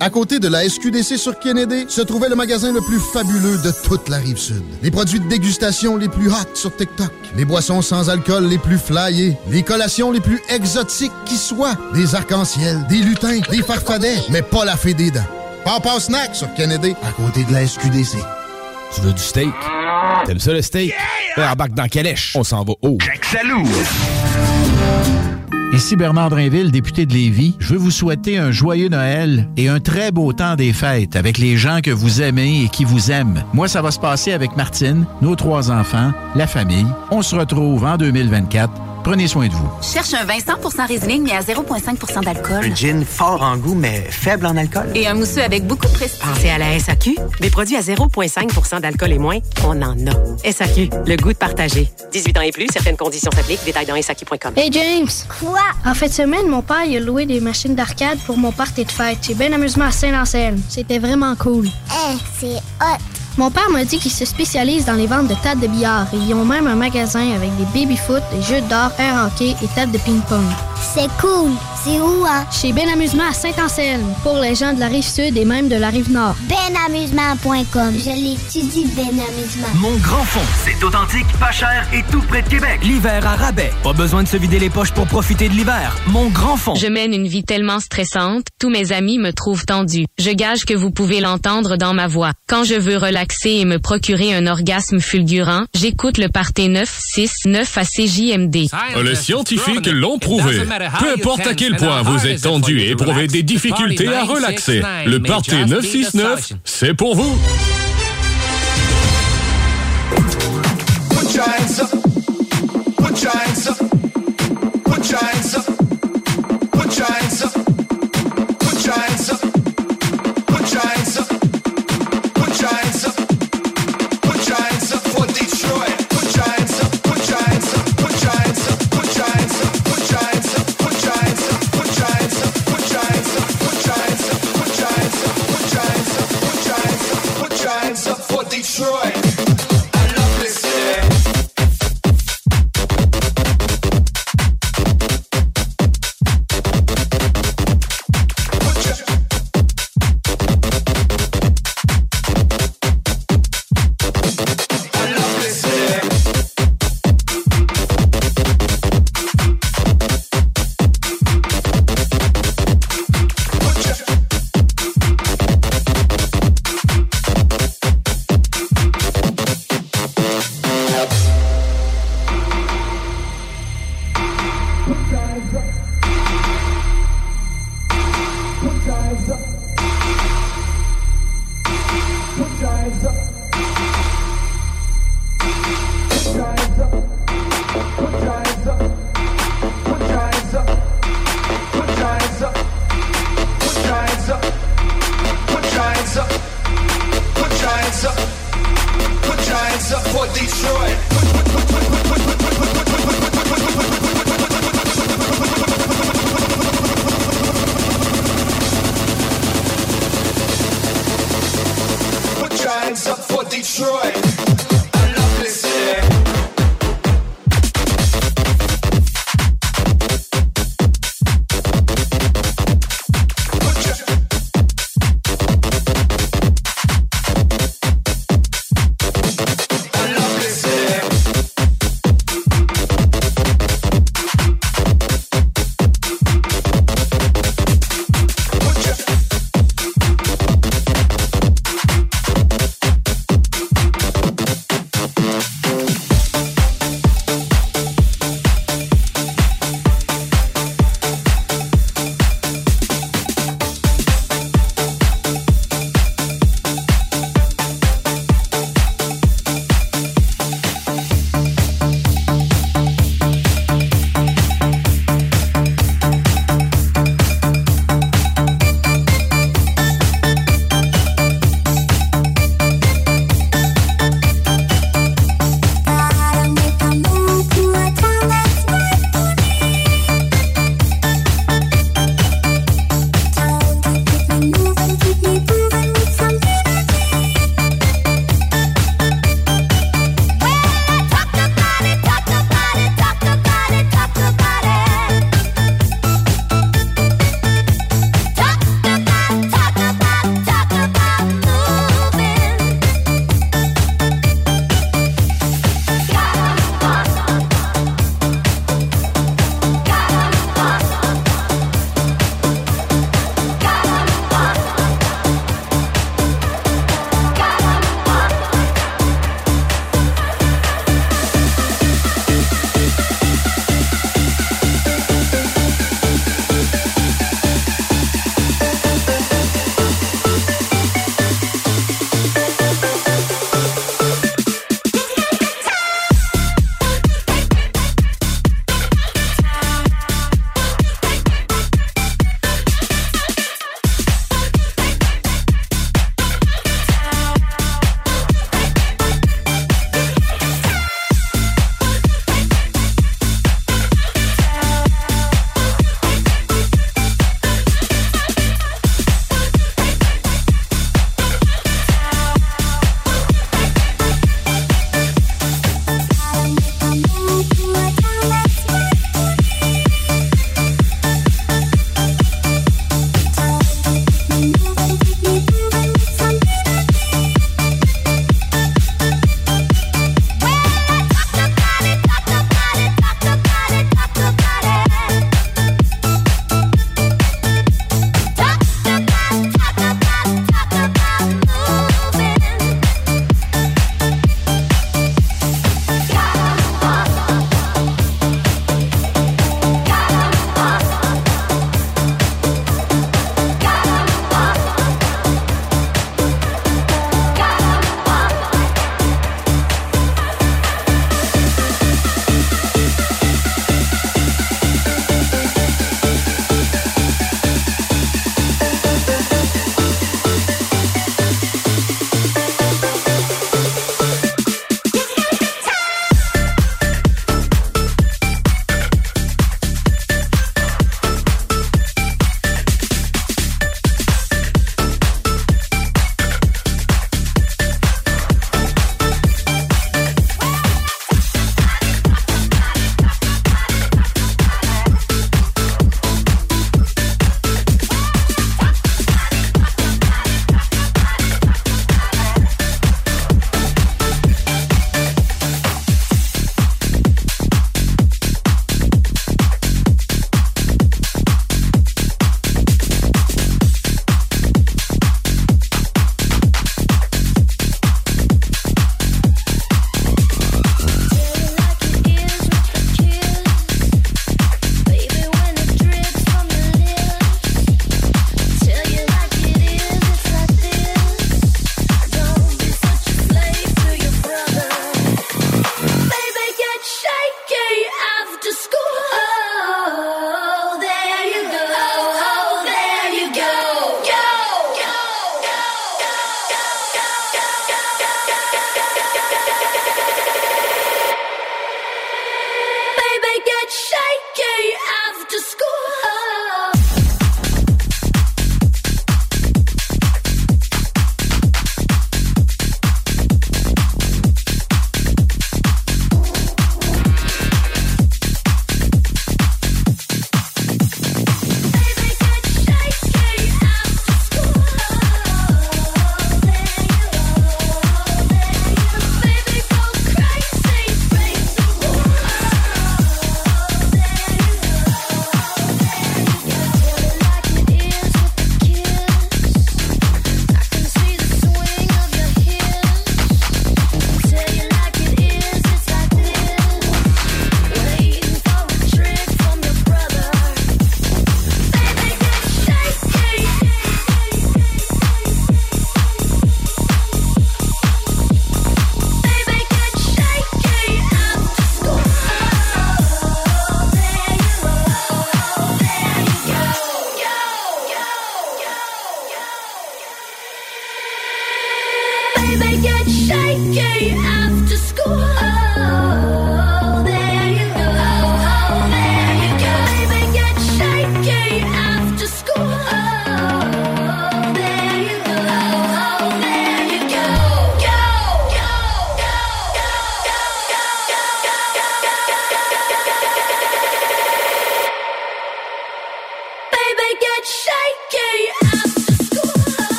À côté de la SQDC sur Kennedy, se trouvait le magasin le plus fabuleux de toute la rive sud. Les produits de dégustation les plus hot sur TikTok, les boissons sans alcool les plus flyées, les collations les plus exotiques qui soient, des arcs-en-ciel, des lutins, des farfadets, mais pas la fée des dents. Papa Snack sur Kennedy, à côté de la SQDC. Tu veux du steak? T'aimes ça le steak? Ben, embarque dans Calèche. On s'en va haut. Jack Salou. Ici Bernard Drinville, député de Lévis. Je veux vous souhaiter un joyeux Noël et un très beau temps des fêtes avec les gens que vous aimez et qui vous aiment. Moi, ça va se passer avec Martine, nos trois enfants, la famille. On se retrouve en 2024. Prenez soin de vous. Cherche un vin 100% Riesling, mais à 0,5% d'alcool. Un gin fort en goût, mais faible en alcool. Et un mousseux avec beaucoup de prestige. Pensez à la SAQ. Des produits à 0,5% d'alcool et moins, on en a. SAQ, le goût de partager. 18 ans et plus, certaines conditions s'appliquent. Détails dans SAQ.com. Hey James! Quoi? En fin de semaine, mon père il a loué des machines d'arcade pour mon party de fête. J'ai bien amusement à Saint-Anselme. C'était vraiment cool. Eh, c'est hot! Mon père m'a dit qu'il se spécialise dans les ventes de tables de billard et ils ont même un magasin avec des baby-foot, des jeux d'or, air hockey et tables de ping-pong. C'est cool! C'est où, hein? Chez Ben Amusement à Saint-Anselme, pour les gens de la rive sud et même de la rive nord. Benamusement.com. Je l'étudie, Ben Amusement. Mon grand fond, c'est authentique, pas cher et tout près de Québec. L'hiver à rabais. Pas besoin de se vider les poches pour profiter de l'hiver. Mon grand fond. Je mène une vie tellement stressante, tous mes amis me trouvent tendue. Je gage que vous pouvez l'entendre dans ma voix. Quand je veux relaxer et me procurer un orgasme fulgurant, j'écoute le party 969 à CJMD. Les scientifiques l'ont prouvé. Peu importe à quel point vous êtes tendu et éprouvez des difficultés à relaxer, le Party 969, c'est pour vous. Put your hands up. Put your hands up.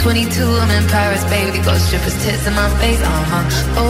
22, I'm in Paris, baby, got strippers' tits in my face, uh-huh. All up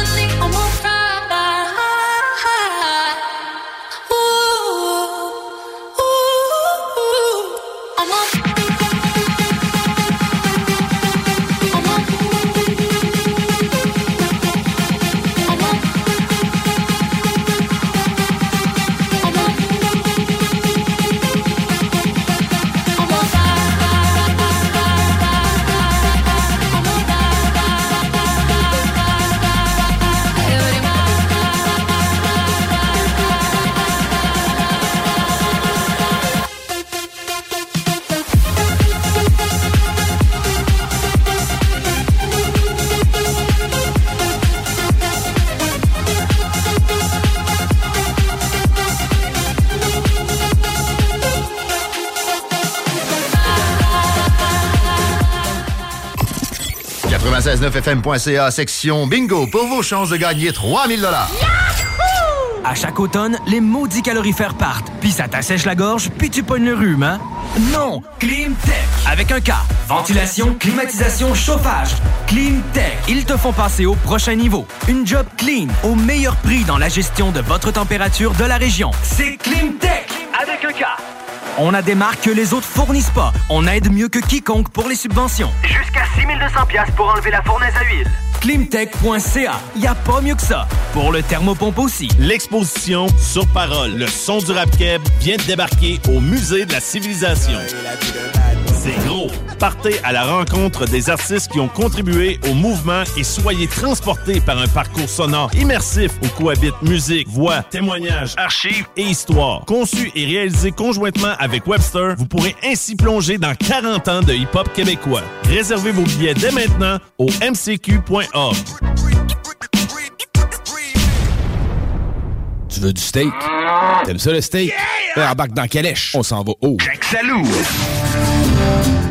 969fm.ca, section bingo, pour vos chances de gagner 3000 dollars. À chaque automne, les maudits calorifères partent, puis ça t'assèche la gorge, puis tu pognes le rhume, hein? Non! Climtech! Avec un K. Ventilation, climatisation, chauffage. Climtech. Ils te font passer au prochain niveau. Une job clean, au meilleur prix dans la gestion de votre température de la région. C'est Climtech! Avec un K. On a des marques que les autres fournissent pas. On aide mieux que quiconque pour les subventions. 6200 pièces pour enlever la fournaise à huile. Climtech.ca. Y a pas mieux que ça. Pour le thermopompe aussi. L'exposition Sur Parole, le son du rap keb vient de débarquer au Musée de la Civilisation. C'est gros. Partez à la rencontre des artistes qui ont contribué au mouvement et soyez transportés par un parcours sonore immersif où cohabitent musique, voix, témoignages, archives et histoire. Conçu et réalisé conjointement avec Webster, vous pourrez ainsi plonger dans 40 ans de hip-hop québécois. Réservez vos billets dès maintenant au mcq.org. Tu veux du steak? T'aimes ça le steak? Yeah! Embarque dans Calèche. On s'en va haut. love.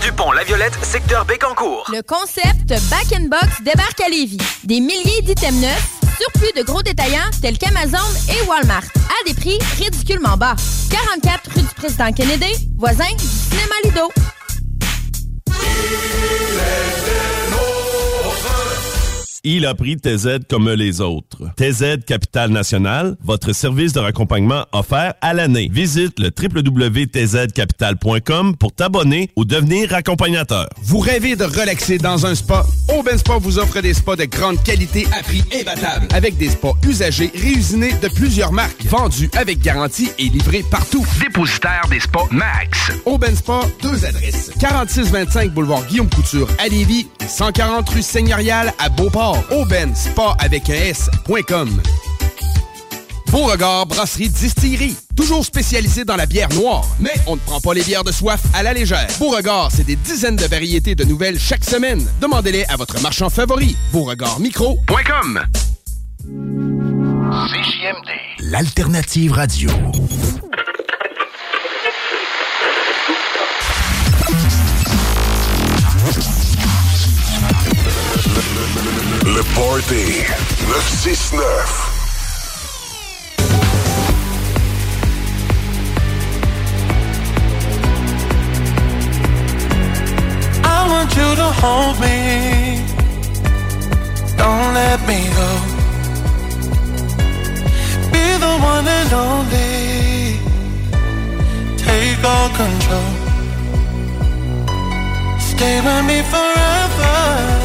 du pont La Violette, secteur Bécancourt. Le concept Back in Box débarque à Lévis. Des milliers d'items neufs, surplus de gros détaillants tels qu'Amazon et Walmart, à des prix ridiculement bas. 44 rue du Président Kennedy, voisin du cinéma Lido. Il a pris TZ comme les autres. TZ Capital National, votre service de raccompagnement offert à l'année. Visite le www.tzcapital.com pour t'abonner ou devenir accompagnateur. Vous rêvez de relaxer dans un spa? Aubin Spa vous offre des spas de grande qualité à prix imbattable. Avec des spas usagés réusinés de plusieurs marques, vendus avec garantie et livrés partout. Dépositaire des spas Max. Aubin Spa, deux adresses. 4625 boulevard Guillaume Couture à Lévis et 140 rue Seigneurial à Beauport. Aubaine Spa avec un S.com. Beauregard Brasserie Distillerie. Toujours spécialisé dans la bière noire, mais on ne prend pas les bières de soif à la légère. Beauregard, c'est des dizaines de variétés de nouvelles chaque semaine. Demandez-les à votre marchand favori. Beauregardmicro.com CJMD, l'alternative radio. Le Party 969. I want you to hold me. Don't let me go. Be the one and only. Take all control. Stay with me forever.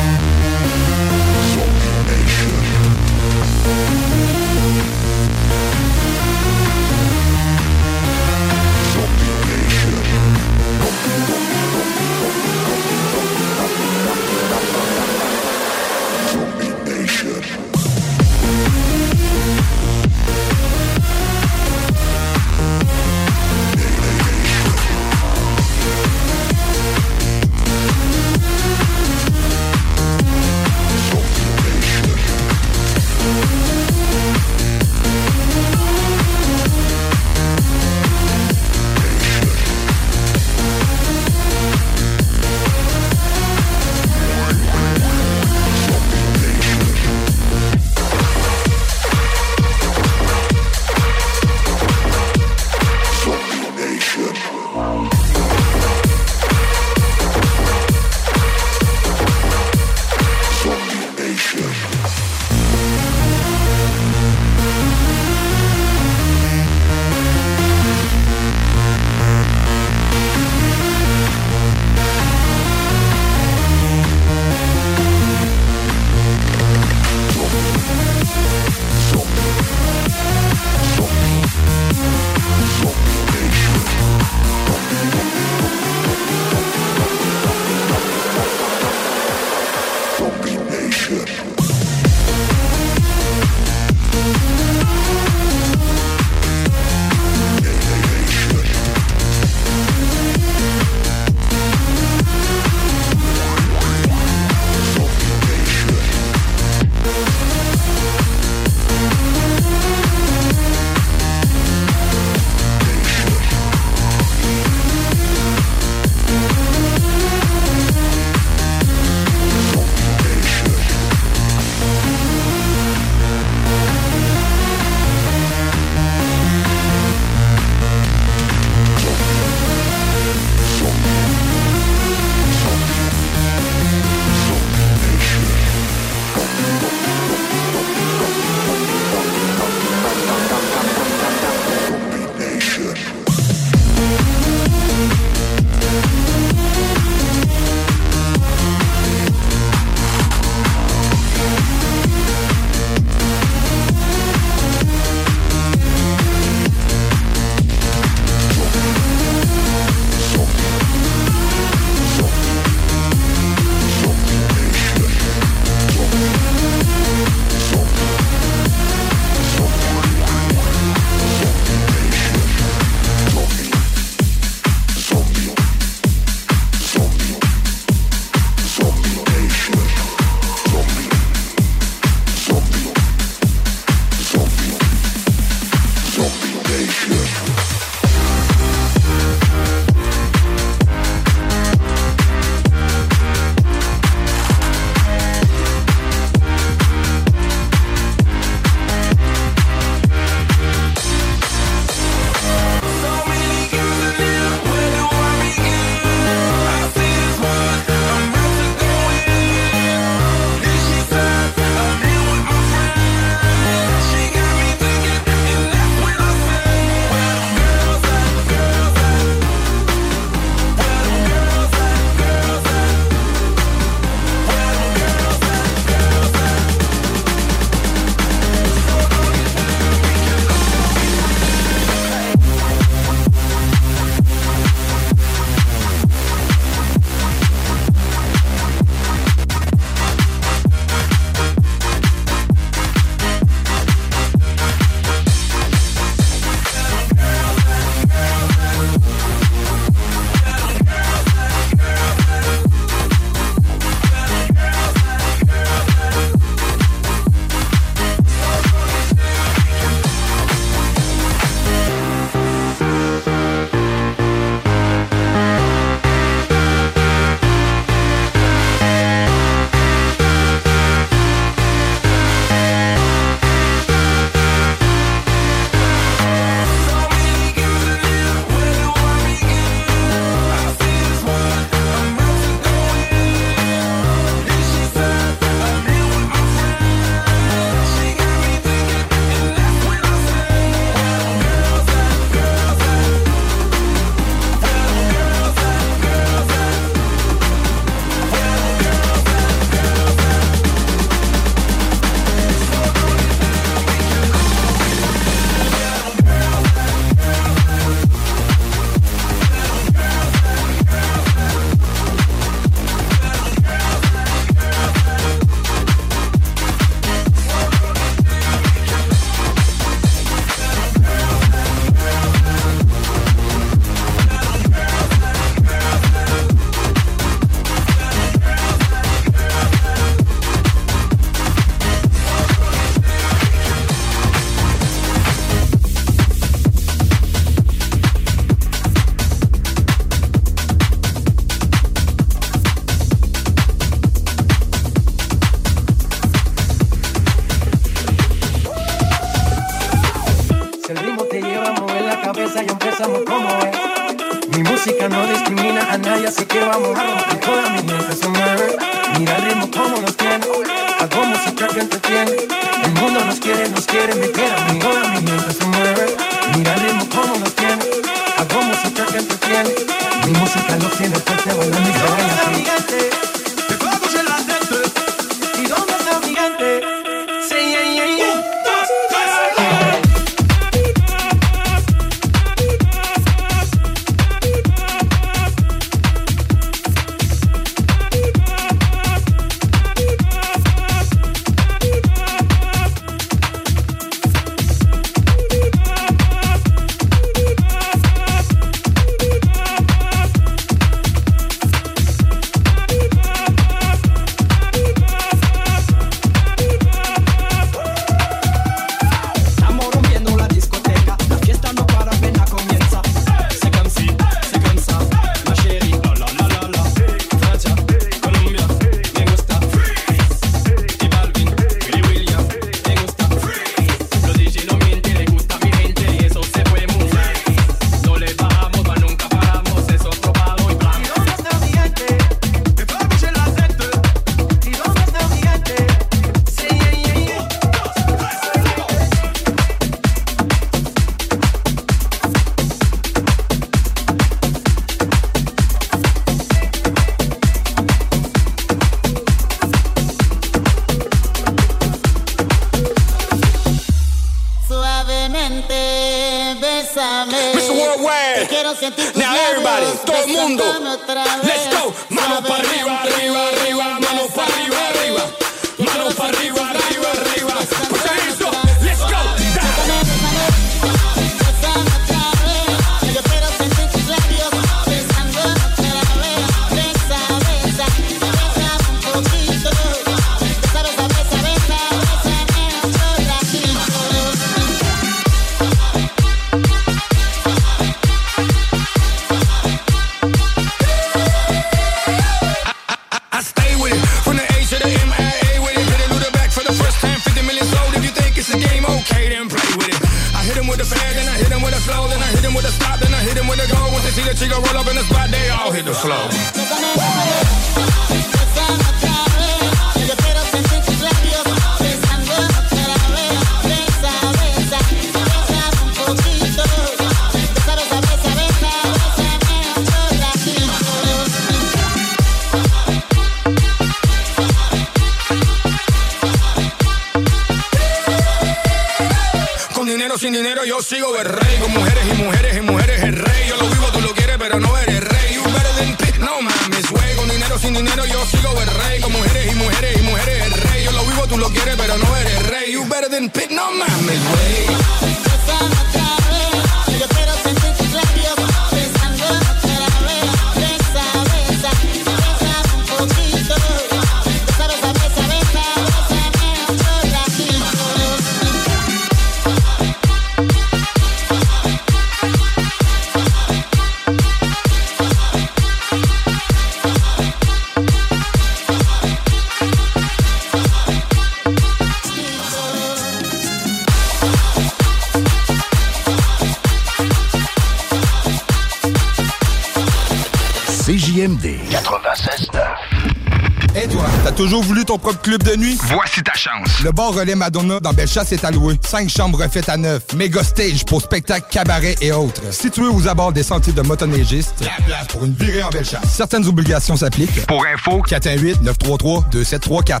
Club de nuit? Voici ta chance. Le bar Relais Madonna dans Bellechasse est alloué. Cinq chambres refaites à neuf. Méga stage pour spectacles, cabarets et autres. Situé aux abords des sentiers de motoneigistes. La place pour une virée en Bellechasse. Certaines obligations s'appliquent. Pour info, 418-933-2734.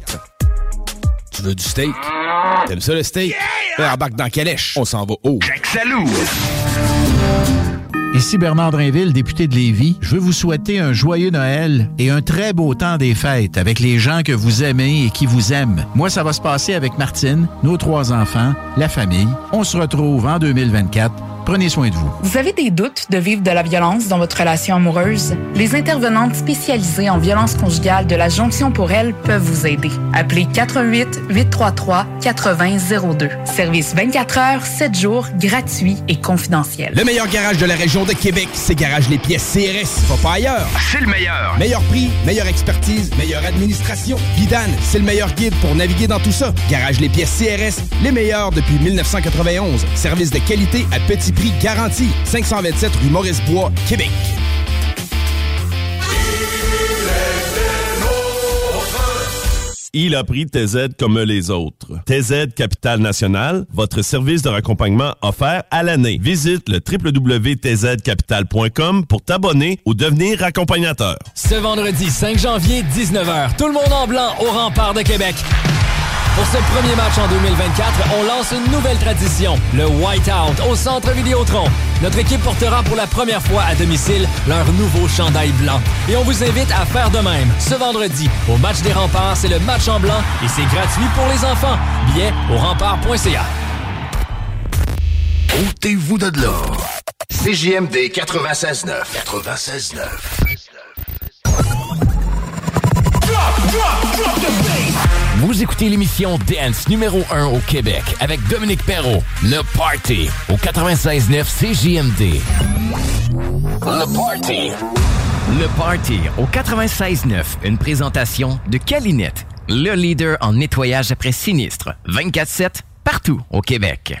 Tu veux du steak? T'aimes ça le steak? Yeah! Embarque dans Calèche. On s'en va haut. Jack Salou. Ici Bernard Drinville, député de Lévis. Je veux vous souhaiter un joyeux Noël et un très beau temps des fêtes avec les gens que vous aimez et qui vous aiment. Moi, ça va se passer avec Martine, nos trois enfants, la famille. On se retrouve en 2024. Prenez soin de vous. Vous avez des doutes de vivre de la violence dans votre relation amoureuse? Les intervenantes spécialisées en violence conjugale de la Jonction pour elle peuvent vous aider. Appelez 88 833 8002. Service 24 heures, 7 jours, gratuit et confidentiel. Le meilleur garage de la région de Québec, c'est Garage Les Pièces CRS. Va pas ailleurs. C'est le meilleur. Meilleur prix, meilleure expertise, meilleure administration. Vidane, c'est le meilleur guide pour naviguer dans tout ça. Garage Les Pièces CRS, les meilleurs depuis 1991. Service de qualité à petit prix. Prix garanti. 527 rue Maurice-Bois, Québec. Il a pris TZ comme les autres. TZ Capital National, votre service de raccompagnement offert à l'année. Visite le www.tzcapital.com pour t'abonner ou devenir accompagnateur. Ce vendredi 5 janvier, 19h, tout le monde en blanc au rempart de Québec. Pour ce premier match en 2024, on lance une nouvelle tradition, le Whiteout au Centre Vidéotron. Notre équipe portera pour la première fois à domicile leur nouveau chandail blanc. Et on vous invite à faire de même ce vendredi. Au match des remparts, c'est le match en blanc et c'est gratuit pour les enfants. Billets au rempart.ca. Ôtez-vous de là. CJMD 96.9. 96.9. Vous écoutez l'émission Dance numéro 1 au Québec avec Dominique Perrault. Le Party au 96.9 CJMD. Le Party. Le Party au 96.9. Une présentation de Calinette, le leader en nettoyage après sinistre. 24-7 partout au Québec.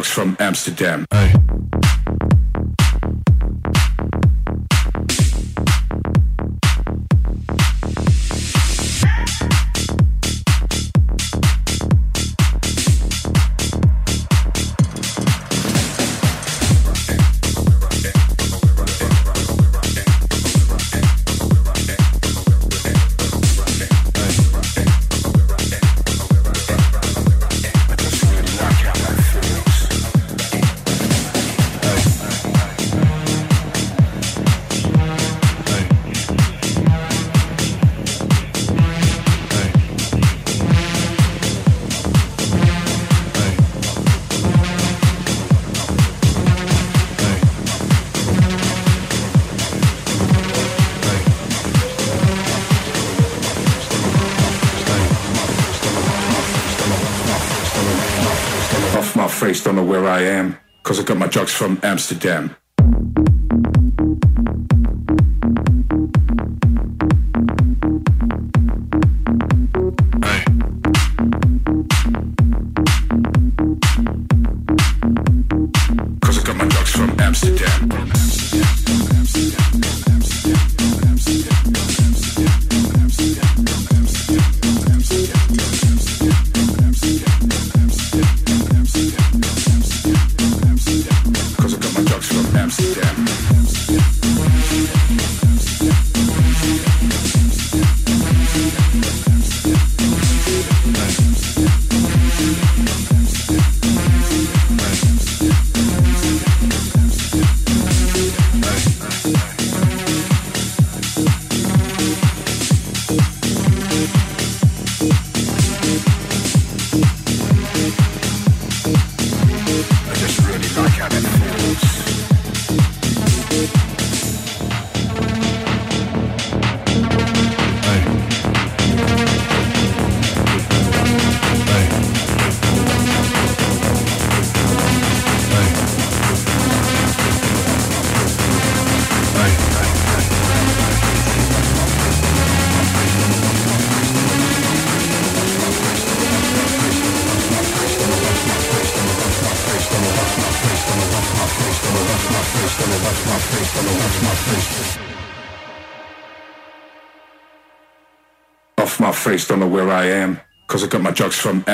From Amsterdam. Off Amsterdam.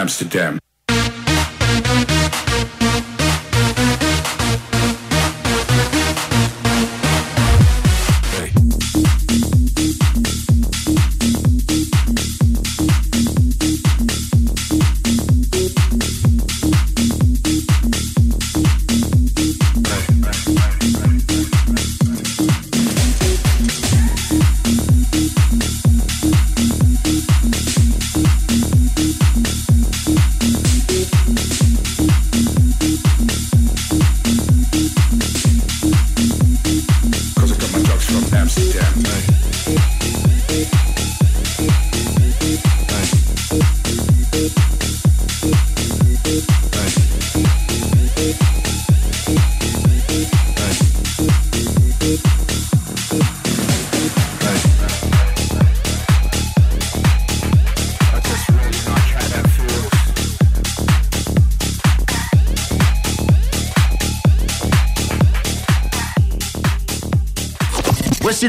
Amsterdam.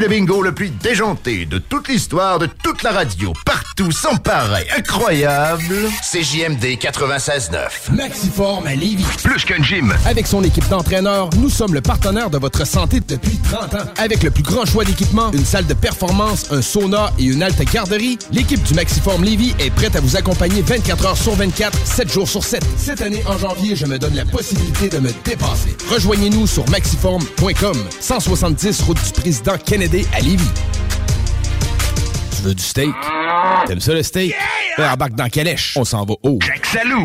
Le bingo le plus déjanté de toute l'histoire de toute la radio. Partout, sans pareil, incroyable. CJMD 96.9. Maxiform à Lévis. Plus qu'un gym. Avec son équipe d'entraîneurs, nous sommes le partenaire de votre santé depuis 30 ans. Avec le plus grand choix d'équipements, une salle de performance, un sauna et une halte garderie, l'équipe du Maxiform Lévis est prête à vous accompagner 24 heures sur 24, 7 jours sur 7. Cette année, en janvier, je me donne la possibilité de me dépasser. Rejoignez-nous sur maxiform.com, 170 route du président Kennedy à Lévis. Tu veux du steak? T'aimes ça le steak? Yeah! Embarque dans Calèche. On s'en va haut. Jack Salou.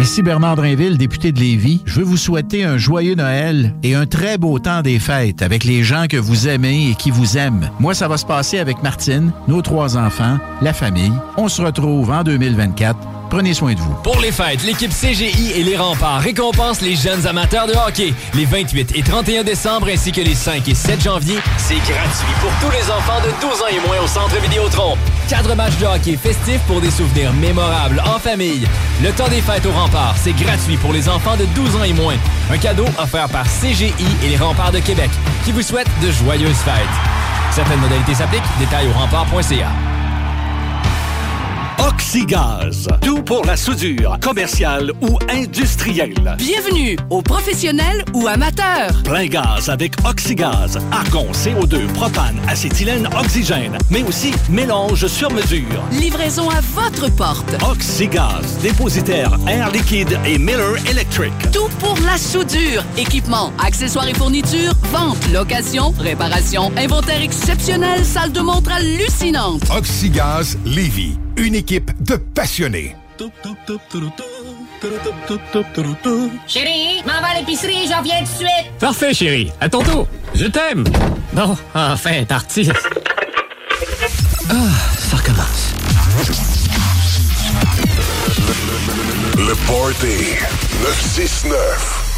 Ici Bernard Drinville, député de Lévis. Je veux vous souhaiter un joyeux Noël et un très beau temps des fêtes avec les gens que vous aimez et qui vous aiment. Moi, ça va se passer avec Martine, nos trois enfants, la famille. On se retrouve en 2024. Prenez soin de vous. Pour les fêtes, l'équipe CGI et les remparts récompensent les jeunes amateurs de hockey. Les 28 et 31 décembre ainsi que les 5 et 7 janvier, c'est gratuit pour tous les enfants de 12 ans et moins au Centre Vidéotron. Quatre matchs de hockey festifs pour des souvenirs mémorables en famille. Le temps des fêtes aux remparts, c'est gratuit pour les enfants de 12 ans et moins. Un cadeau offert par CGI et les remparts de Québec qui vous souhaitent de joyeuses fêtes. Certaines modalités s'appliquent. Détails au rempart.ca. Oxygaz. Tout pour la soudure, commerciale ou industrielle. Bienvenue aux professionnels ou amateurs. Plein gaz avec Oxygaz. Argon, CO2, propane, acétylène, oxygène. Mais aussi mélange sur mesure. Livraison à votre porte. Oxygaz. Dépositaire Air Liquide et Miller Electric. Tout pour la soudure. Équipement, accessoires et fournitures, vente, location, réparation, inventaire exceptionnel, salle de montre hallucinante. Oxygaz Lévis. Une équipe de passionnés. Chérie, m'en va à l'épicerie, j'en viens tout de suite. Parfait, chérie. À tantôt. Je t'aime. Bon, enfin, parti. Ah, ça recommence. Le Party 969.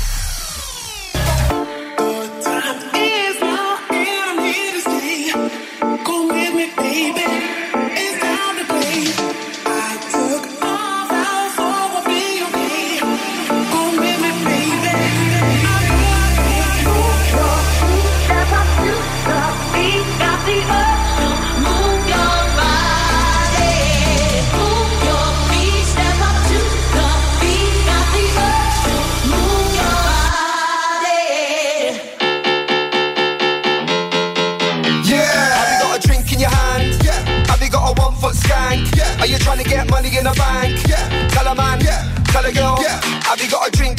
In the bank? Yeah. Tell a man. Yeah. Tell a girl. Yeah. Have you got a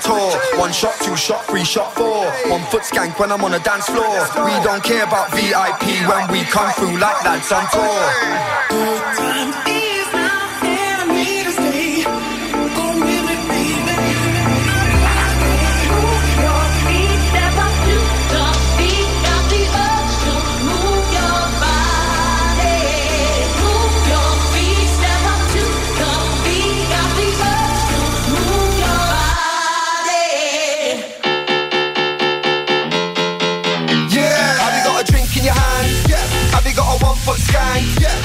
tour. One shot, two shot, three shot, four. One foot skank when I'm on the dance floor. We don't care about VIP when we come through like lads on tour.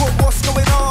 What, what's going on?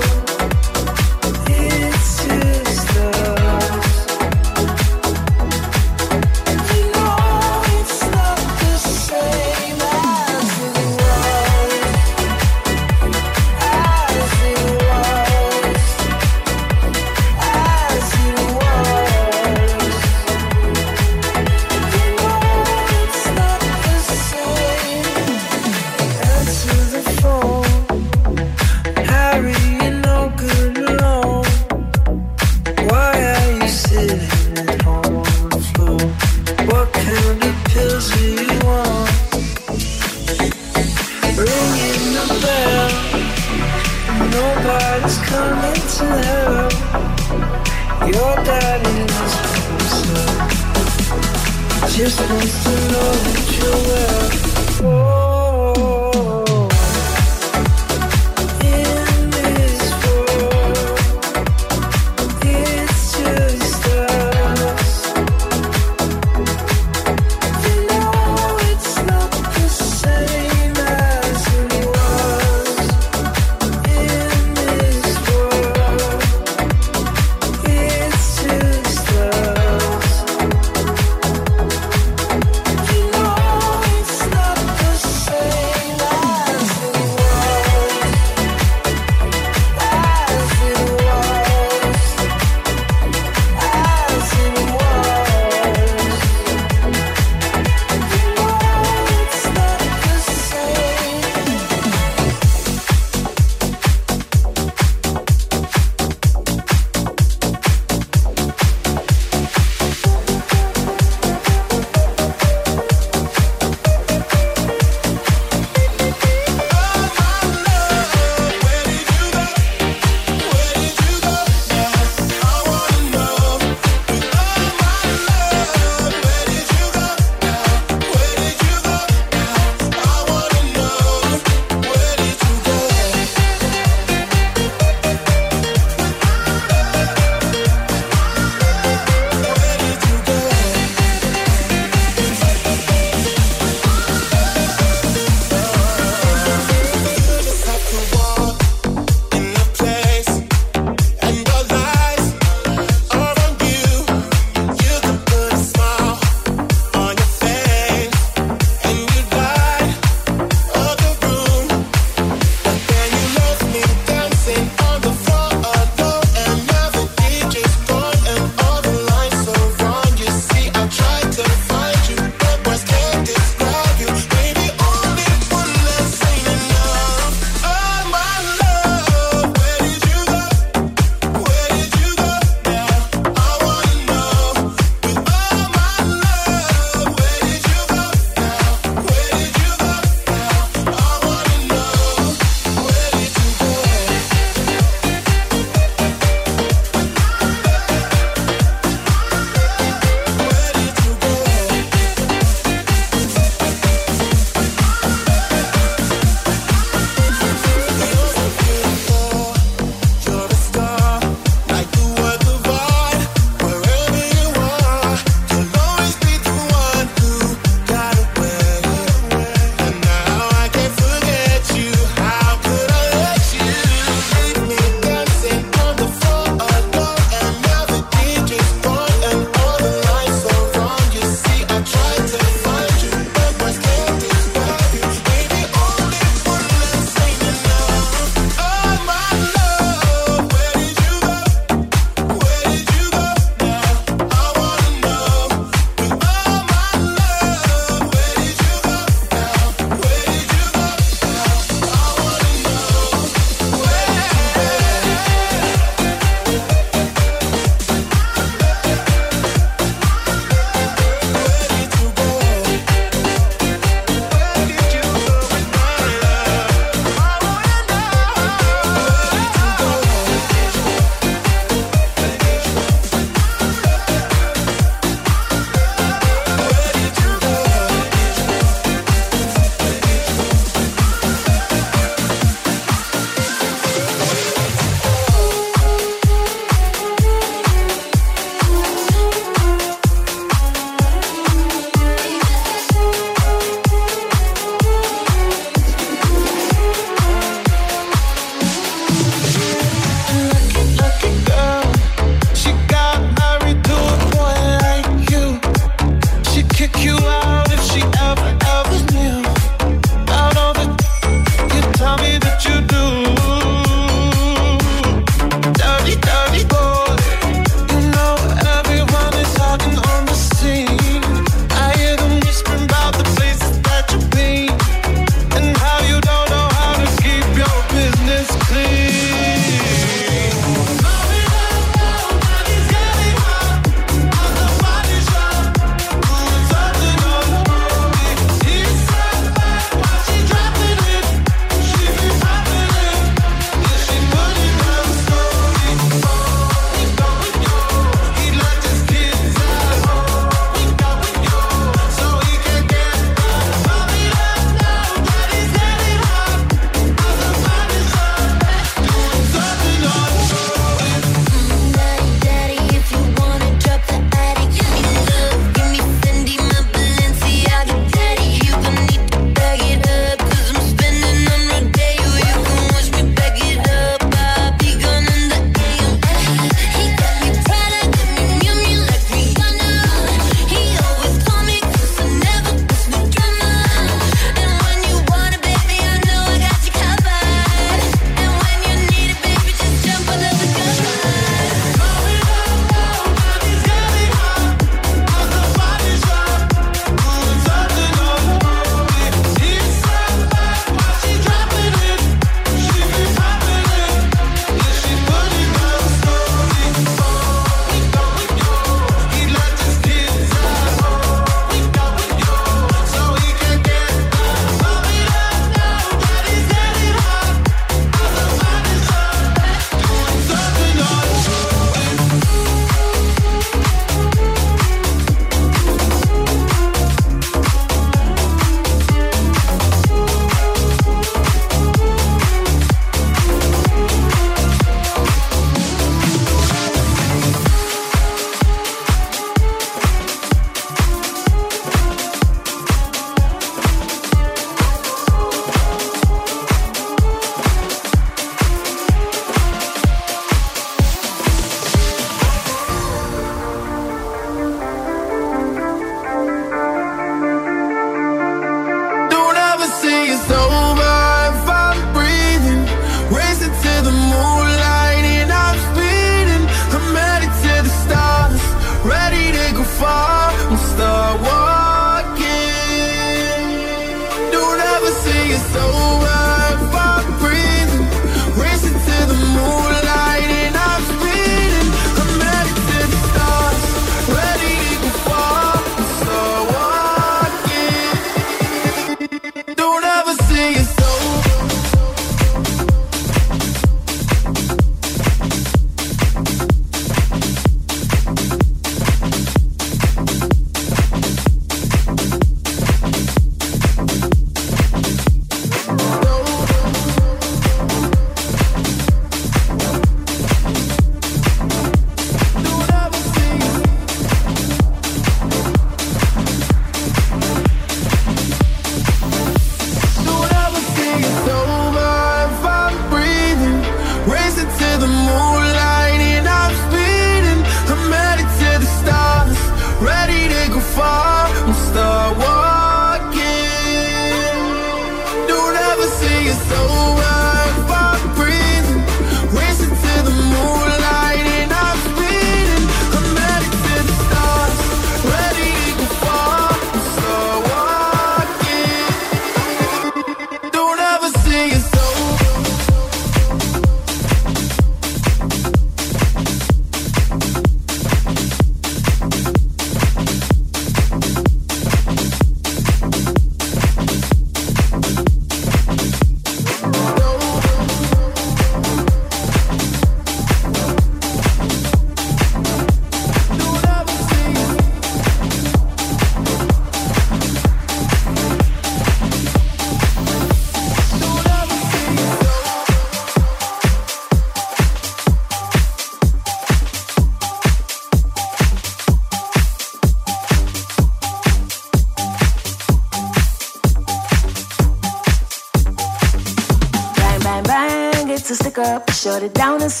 Shut it down as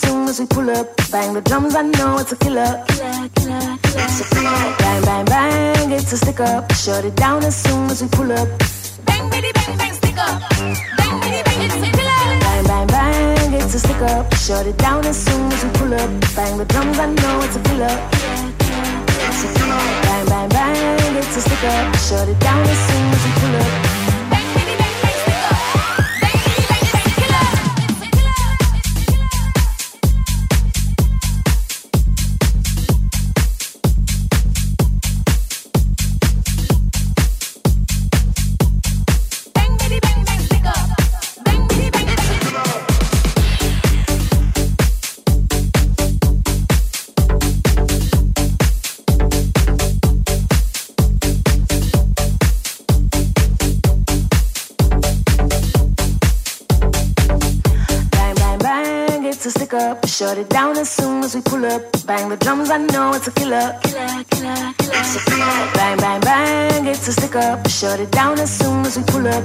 Bang, bang, bang, it's a stick up. Shut it down as soon as we pull up.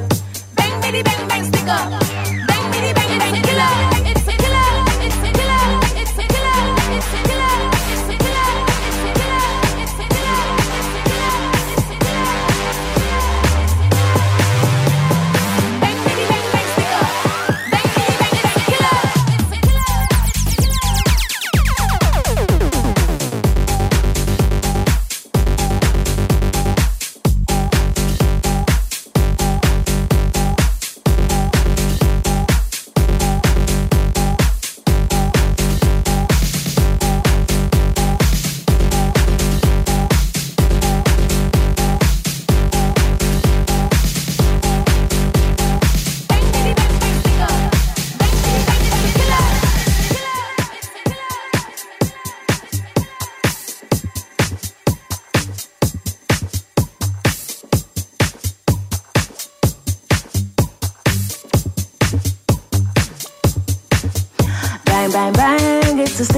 Bang, bitty, bang, bang, stick up. Bang, bitty, bang, a killer. It's a killer. It's a killer. It's a killer. It's a killer.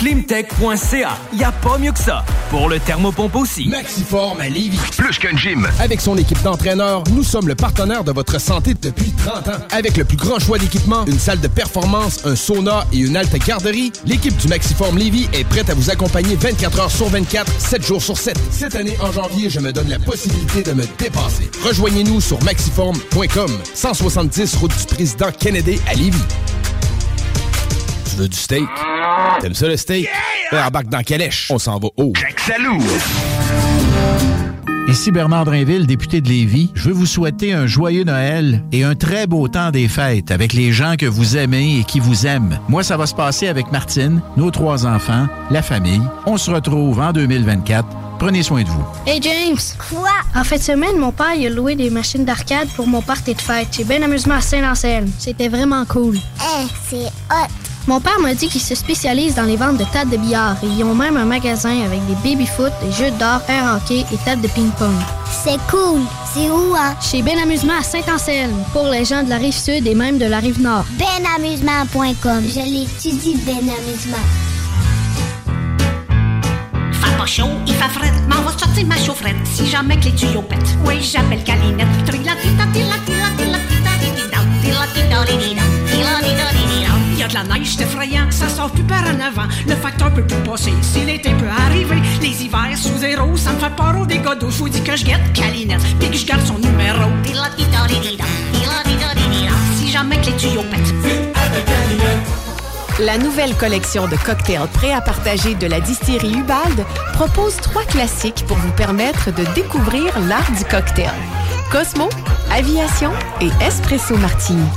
Climtech.ca, y a pas mieux que ça. Pour le thermopompe aussi. Maxiform à Lévis. Plus qu'un gym. Avec son équipe d'entraîneurs, nous sommes le partenaire de votre santé depuis 30 ans. Avec le plus grand choix d'équipements, une salle de performance, un sauna et une halte garderie, l'équipe du Maxiform Lévis est prête à vous accompagner 24 heures sur 24, 7 jours sur 7. Cette année, en janvier, je me donne la possibilité de me dépasser. Rejoignez-nous sur maxiform.com, 170 route du président Kennedy à Lévis. Tu veux du steak? T'aimes ça le steak? Ben, embarque dans Calèche. On s'en va haut. Salou. Ici Bernard Drinville, député de Lévis. Je veux vous souhaiter un joyeux Noël et un très beau temps des fêtes avec les gens que vous aimez et qui vous aiment. Moi, ça va se passer avec Martine, nos trois enfants, la famille. On se retrouve en 2024. Prenez soin de vous. Hey James! Quoi? En fin de semaine, mon père il a loué des machines d'arcade pour mon party de fête. J'ai bien amusement à Saint-Anselme. C'était vraiment cool. Eh, c'est hot! Mon père m'a dit qu'il se spécialise dans les ventes de tables de billard et ils ont même un magasin avec des baby-foot, des jeux d'or, air hockey et tables de ping-pong. C'est cool! C'est où, hein? Chez Ben Amusement à Saint-Anselme, pour les gens de la rive sud et même de la rive nord. Benamusement.com. Je l'étudie, Ben Amusement. Fait pas chaud, il fait fret, m'en va sortir ma chaufferette si jamais que les tuyaux pètent. Oui, j'appelle Calinette. Y a de la neige, c'est effrayant, ça sort plus par en avant. Le facteur peut plus passer, si l'été peut arriver. Les hivers sous zéro, ça me fait peur au dégâts d'eau. Je vous dis que je guette Calinette, puis que je garde son numéro. Si jamais que les tuyaux pètent. La nouvelle collection de cocktails prêts à partager de la distillerie Ubald propose trois classiques pour vous permettre de découvrir l'art du cocktail. Cosmo, Aviation et Espresso Martini.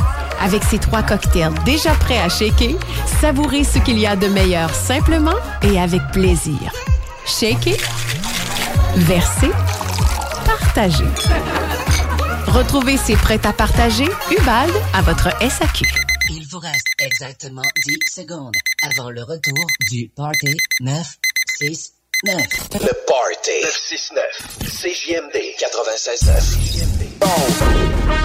Avec ces trois cocktails déjà prêts à shaker, savourez ce qu'il y a de meilleur simplement et avec plaisir. Shaker, verser, partager. Retrouvez ces prêts à partager Ubald à votre SAQ. Il vous reste exactement 10 secondes avant le retour du Party 969. Le Party 969. CJMD 96.9. Rinse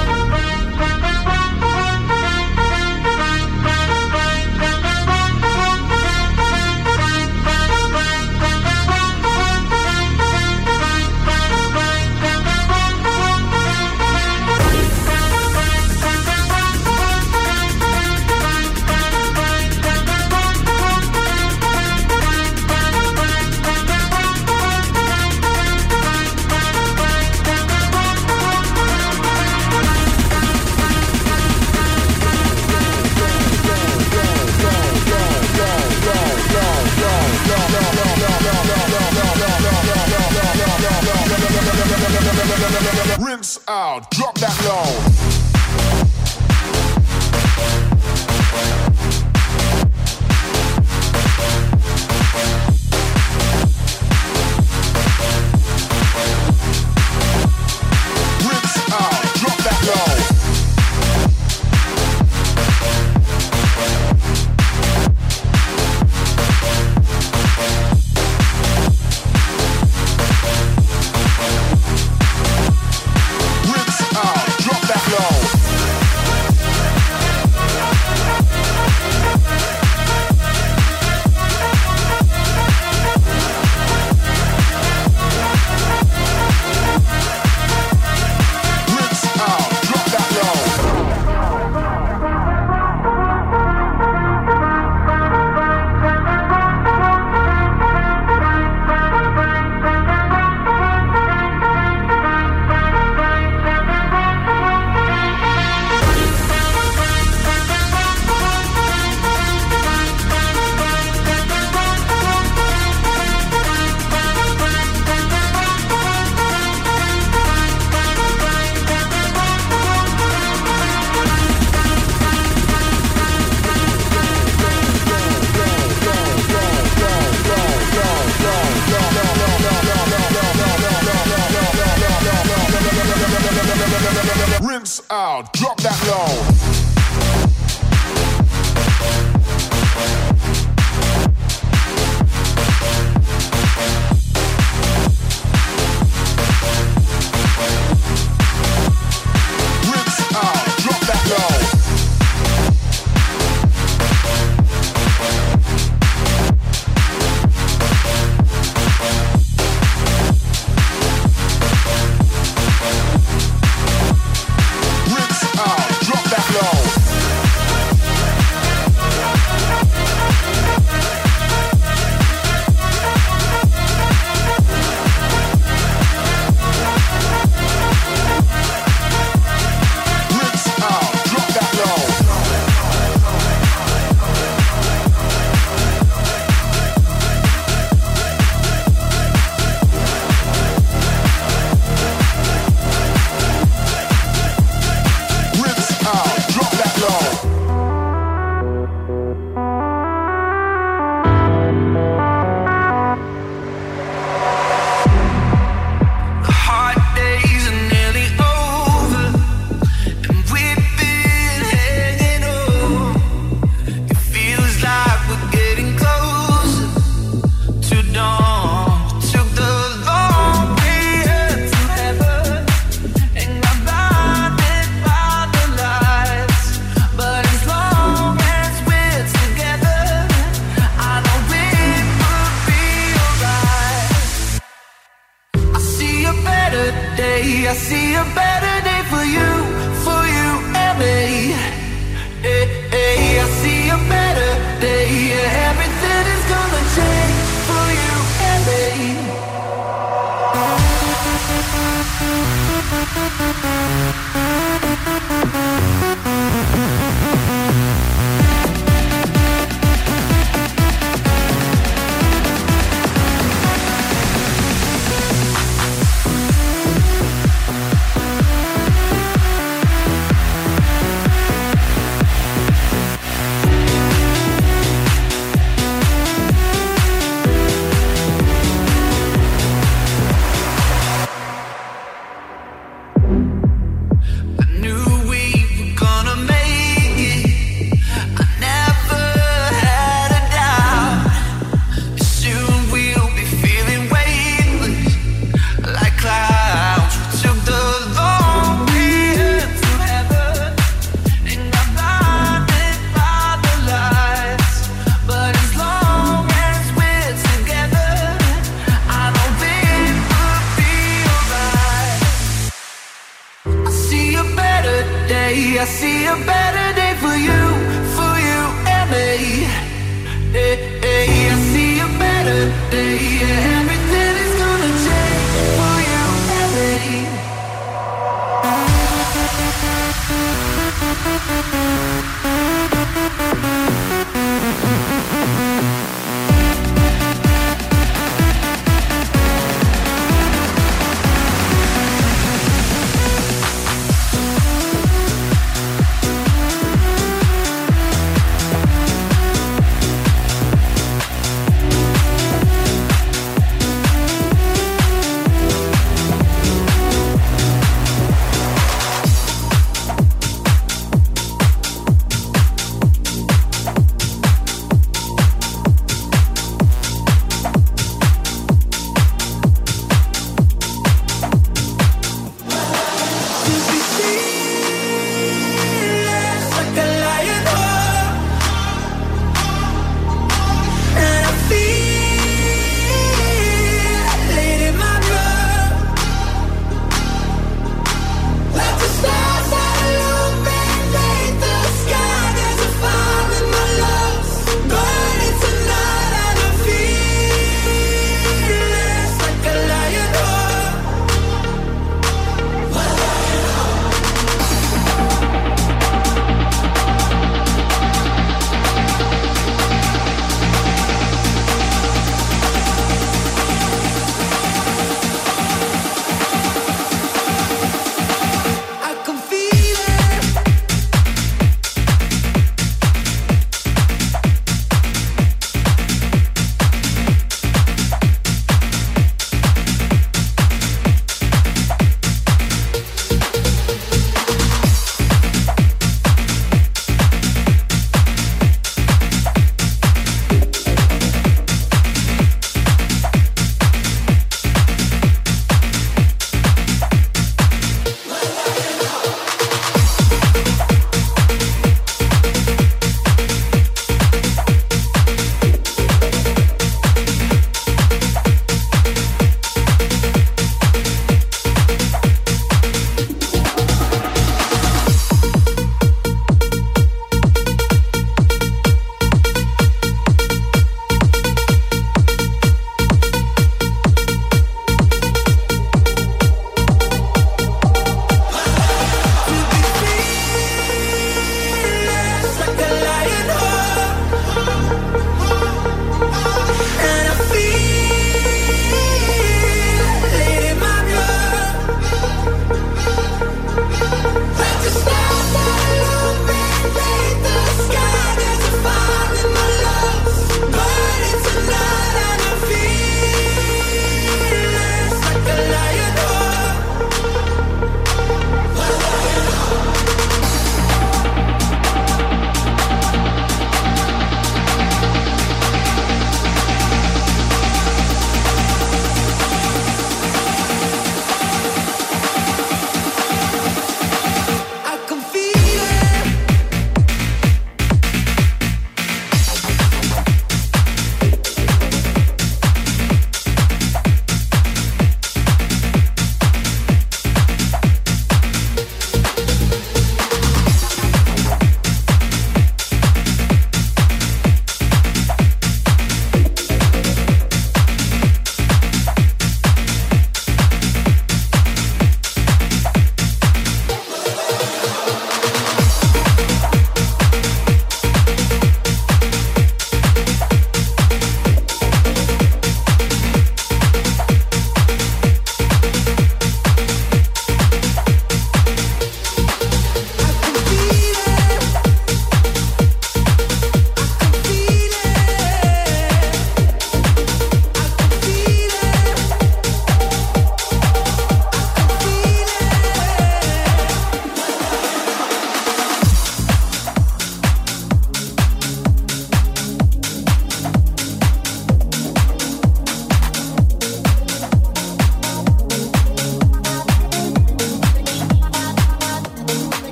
out, drop that low.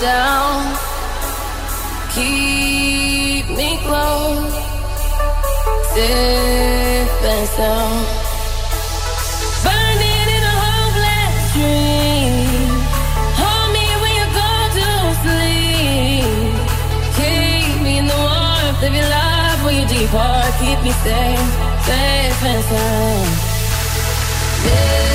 down. Keep me close, safe and sound. Burning in a hopeless dream. Hold me when you go to sleep. Keep me in the warmth. Keep me safe, safe and sound. Yeah.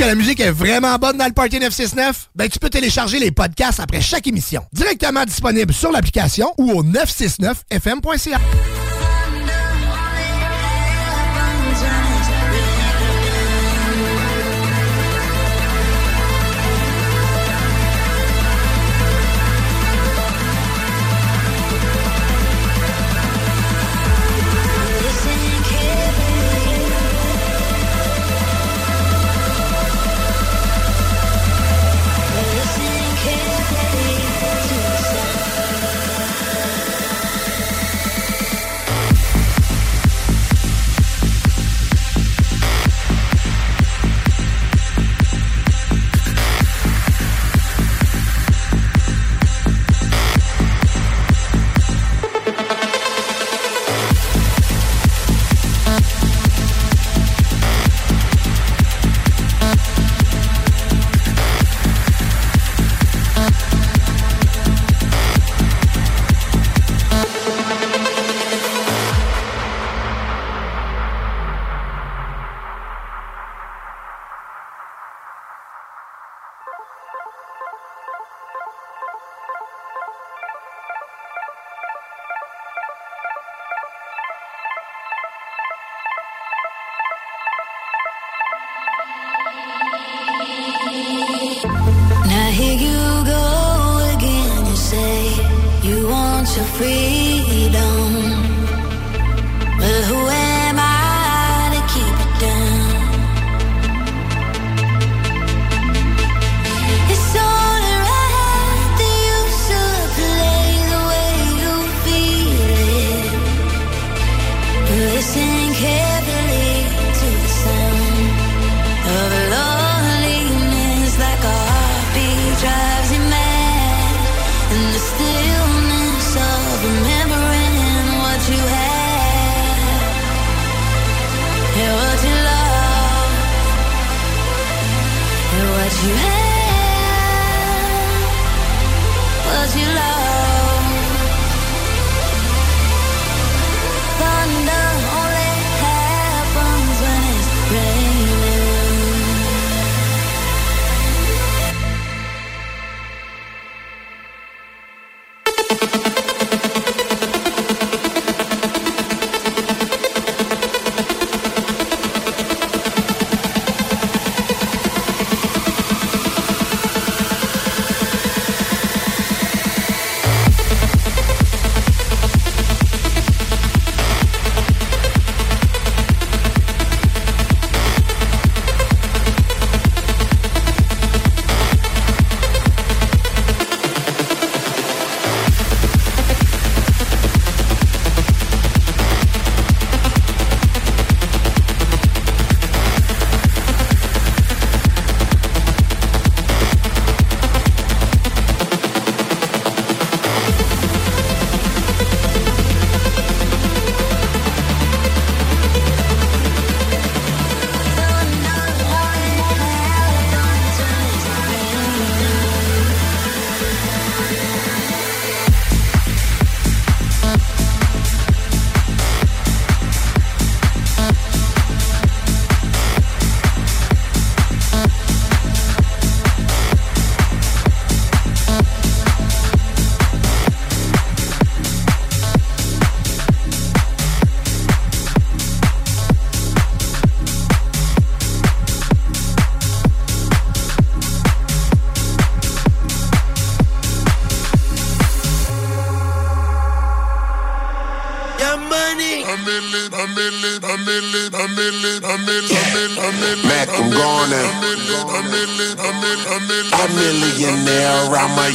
que la musique est vraiment bonne dans le Party 969? Ben, tu peux télécharger les podcasts après chaque émission. Directement disponible sur l'application ou au 969fm.ca.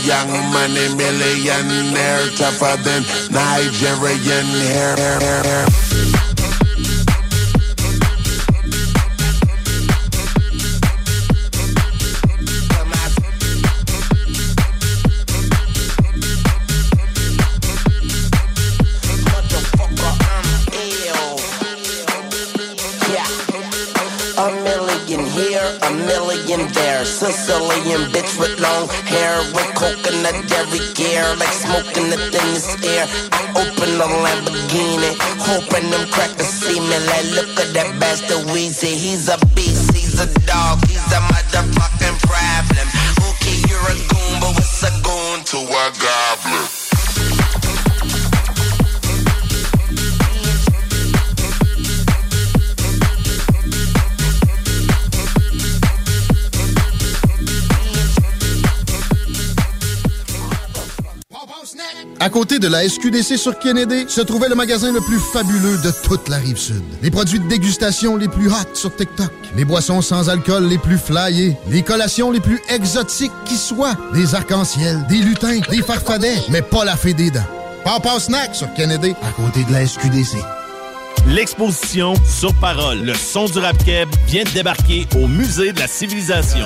young money millionaire, tougher than Nigerian hair. hair, hair, hair. Like smoking the thinnest air. I open a Lamborghini, hoping them crackers see me. Like, look at that bastard Weezy. He's a beast, he's a dog, he's a motherfucking problem. Okay, you're a goon, but what's a goon to a goblin? À côté de la SQDC sur Kennedy, se trouvait le magasin le plus fabuleux de toute la rive sud. Les produits de dégustation les plus hot sur TikTok, les boissons sans alcool les plus flyées, les collations les plus exotiques qui soient, des arcs-en-ciel, des lutins, des farfadets, mais pas la fée des dents. Papa Snack sur Kennedy, à côté de la SQDC. L'exposition Sur Parole, le son du rap vient de débarquer au Musée de la Civilisation.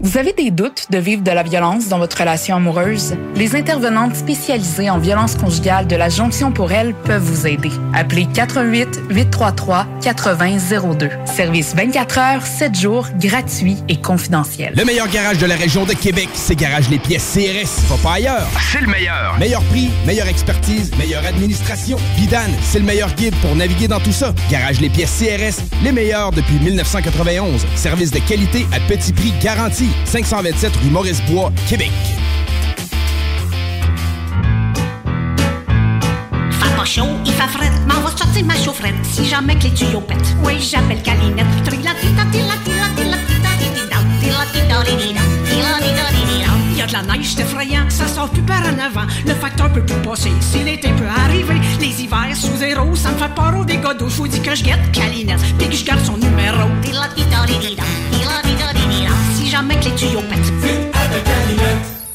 Vous avez des doutes de vivre de la violence dans votre relation amoureuse? Les intervenantes spécialisées en violence conjugale de la Jonction pour elle peuvent vous aider. Appelez 88 833 8002. Service 24 heures, 7 jours, gratuit et confidentiel. Le meilleur garage de la région de Québec, c'est Garage Les Pièces CRS. Va pas ailleurs. C'est le meilleur. Meilleur prix, meilleure expertise, meilleure administration. Vidane, c'est le meilleur guide pour naviguer dans tout ça. Garage Les Pièces CRS, les meilleurs depuis 1991. Service de qualité à petit prix garanti. 527 rue Maurice-Bois, Québec. Chaud, il fait fret, m'en va sortir ma chaufferette si jamais que les tuyaux pètent. Oui, j'appelle Calinette, Il y a de la neige, c'est effrayant, ça sort plus par en avant. Le facteur peut plus passer, si l'été peut arriver. Les hivers sous zéro, ça me fait peur au dégâts d'eau. Je vous dis que je guette Calinette, puis que je garde son numéro. Jamais que les tuyaux pètent.